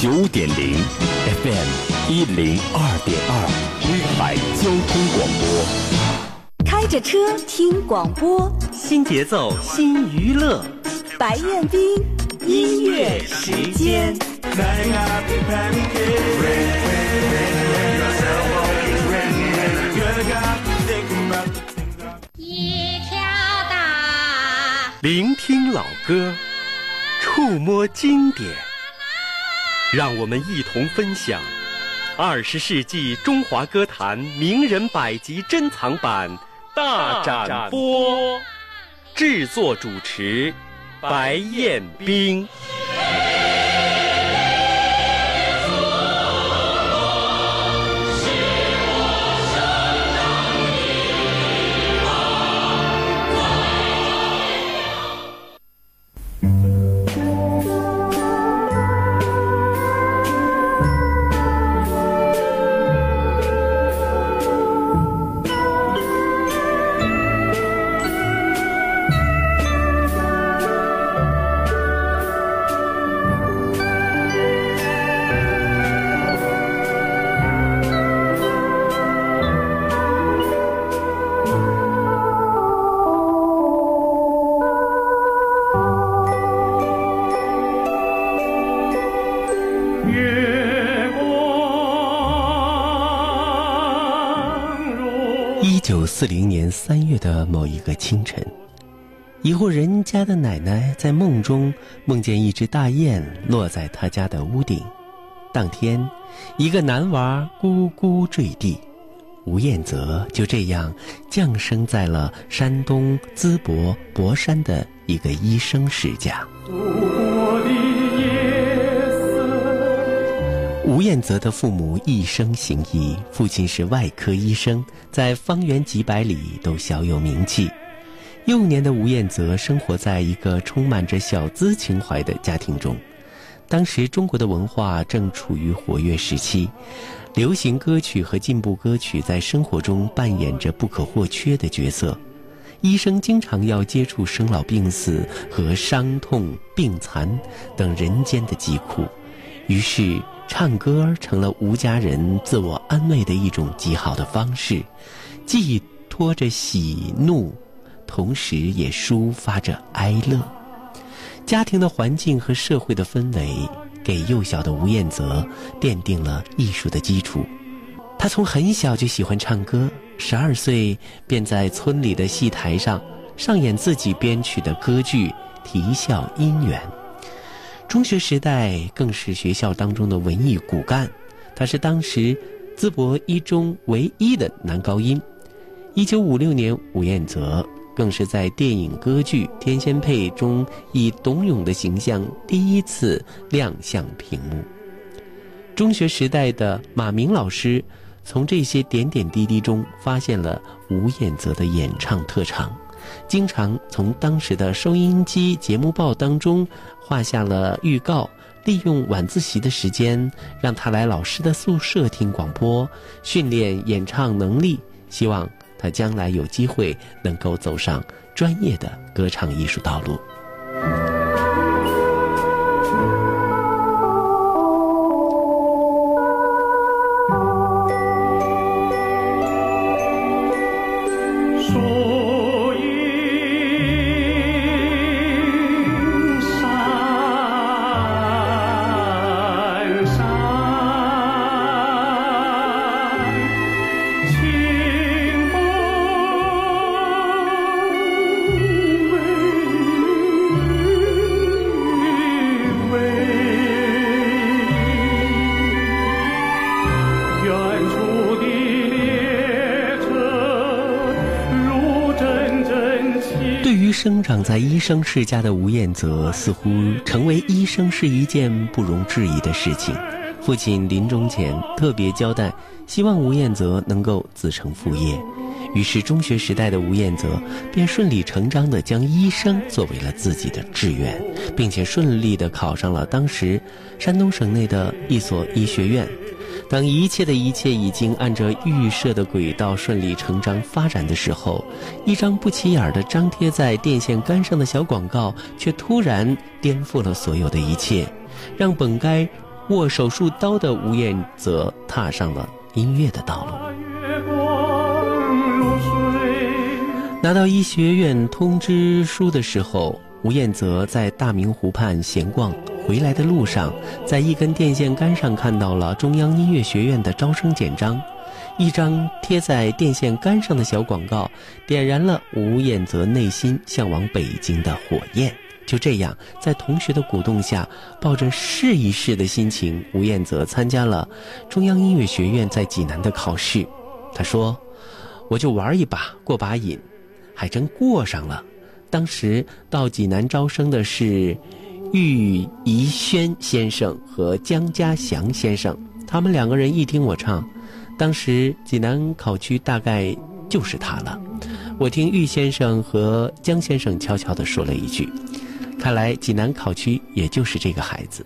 九点零，FM 一零二点二，粤海交通广播。开着车听广播，新节奏新娱乐，白彦斌音乐时间。一条大，聆听老歌，触摸经典，让我们一同分享二十世纪中华歌坛名人百集珍藏版大展播。制作主持白彦冰。九四零年三月的某一个清晨，一户人家的奶奶在梦中梦见一只大雁落在她家的屋顶。当天，一个男娃咕咕坠地，吴彦泽就这样降生在了山东淄博博山的一个医生世家。吴彦泽的父母一生行医，父亲是外科医生，在方圆几百里都小有名气。幼年的吴彦泽生活在一个充满着小资情怀的家庭中。当时中国的文化正处于活跃时期，流行歌曲和进步歌曲在生活中扮演着不可或缺的角色。医生经常要接触生老病死和伤痛病残等人间的疾苦，于是。唱歌成了吴家人自我安慰的一种极好的方式，寄托着喜怒，同时也抒发着哀乐。家庭的环境和社会的氛围，给幼小的吴彦泽奠定了艺术的基础。他从很小就喜欢唱歌，十二岁便在村里的戏台上上演自己编曲的歌剧《啼笑姻缘》。中学时代更是学校当中的文艺骨干，他是当时淄博一中唯一的男高音。一九五六年，吴彦泽更是在电影歌剧《天仙配》中以董永的形象第一次亮相屏幕。中学时代的马明老师从这些点点滴滴中发现了吴彦泽的演唱特长。经常从当时的收音机节目报当中画下了预告，利用晚自习的时间让他来老师的宿舍听广播，训练演唱能力，希望他将来有机会能够走上专业的歌唱艺术道路。生长在医生世家的吴彦泽，似乎成为医生是一件不容置疑的事情。父亲临终前特别交代，希望吴彦泽能够子承父业。于是，中学时代的吴彦泽便顺理成章地将医生作为了自己的志愿，并且顺利地考上了当时山东省内的一所医学院。当一切的一切已经按照预设的轨道顺理成章发展的时候，一张不起眼的张贴在电线杆上的小广告，却突然颠覆了所有的一切，让本该握手术刀的吴彦泽踏上了音乐的道路。拿到医学院通知书的时候，吴彦泽在大明湖畔闲逛，回来的路上，在一根电线杆上看到了中央音乐学院的招生简章。一张贴在电线杆上的小广告，点燃了吴彦泽内心向往北京的火焰。就这样，在同学的鼓动下，抱着试一试的心情，吴彦泽参加了中央音乐学院在济南的考试。他说：“我就玩一把，过把瘾，还真过上了。”当时到济南招生的是郁宜轩先生和江家祥先生，他们两个人一听我唱。当时济南考区大概就是他了，我听玉先生和江先生悄悄地说了一句：“看来济南考区也就是这个孩子。”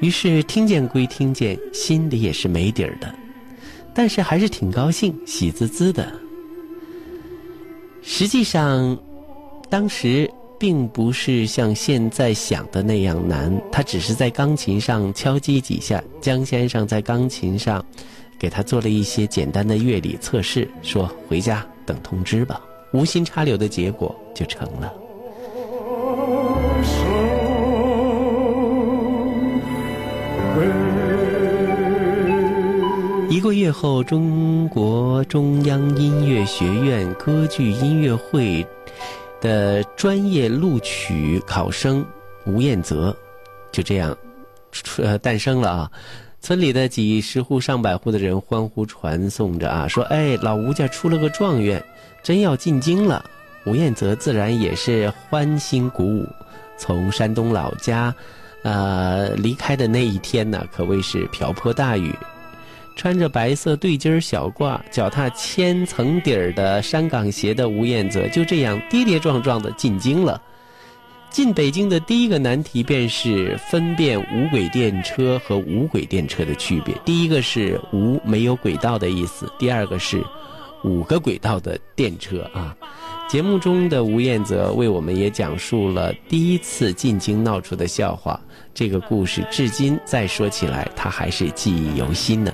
于是听见归听见，心里也是没底儿的，但是还是挺高兴，喜滋滋的。实际上，当时并不是像现在想的那样难，他只是在钢琴上敲击几下，江先生在钢琴上。给他做了一些简单的乐理测试，说回家等通知吧。无心插柳的结果就成了。一个月后，中国中央音乐学院歌剧音乐会的专业录取考生吴彦泽就这样呃诞生了啊。村里的几十户、上百户的人欢呼传颂着啊，说：“哎，老吴家出了个状元，真要进京了。”吴彦泽自然也是欢欣鼓舞。从山东老家，呃，离开的那一天呢，可谓是瓢泼大雨。穿着白色对襟小褂、脚踏千层底儿的山岗鞋的吴彦泽，就这样跌跌撞撞的进京了。进北京的第一个难题便是分辨无轨电车和无轨电车的区别。第一个是无没有轨道的意思，第二个是五个轨道的电车啊。节目中的吴彦泽为我们也讲述了第一次进京闹出的笑话，这个故事至今再说起来，他还是记忆犹新呢。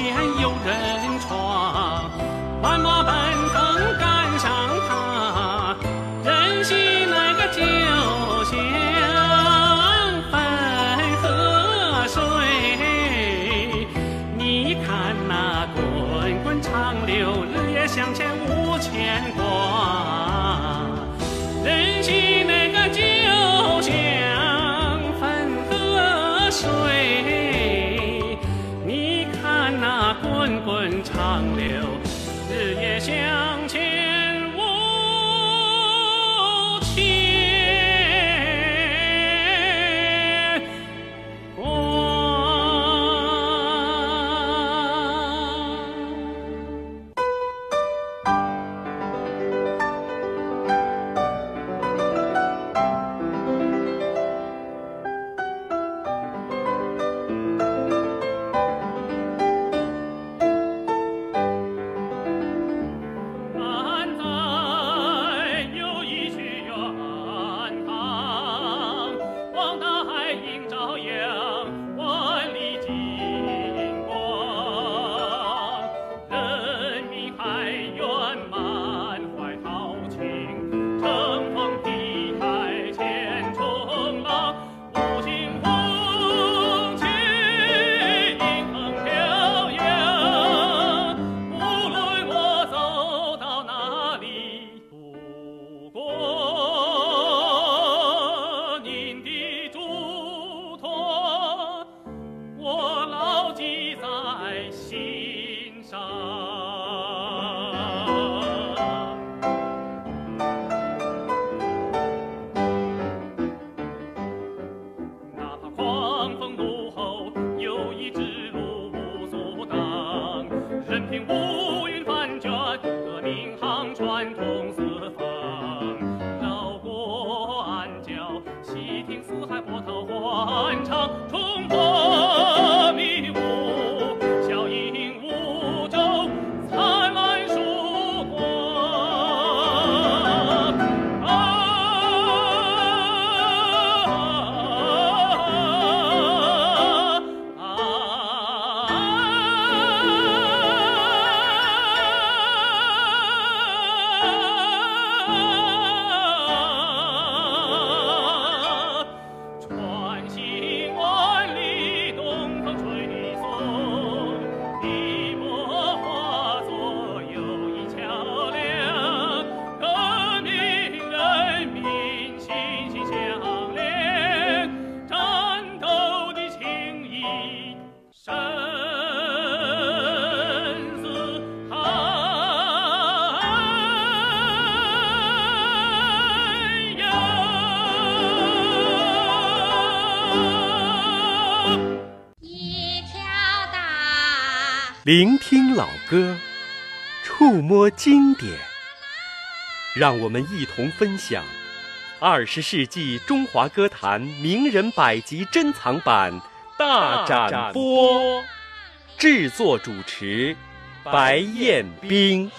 天有人闯万马奔腾聆听老歌触摸经典。让我们一同分享二十世纪中华歌坛名人百集珍藏版大展播。制作主持白彦斌。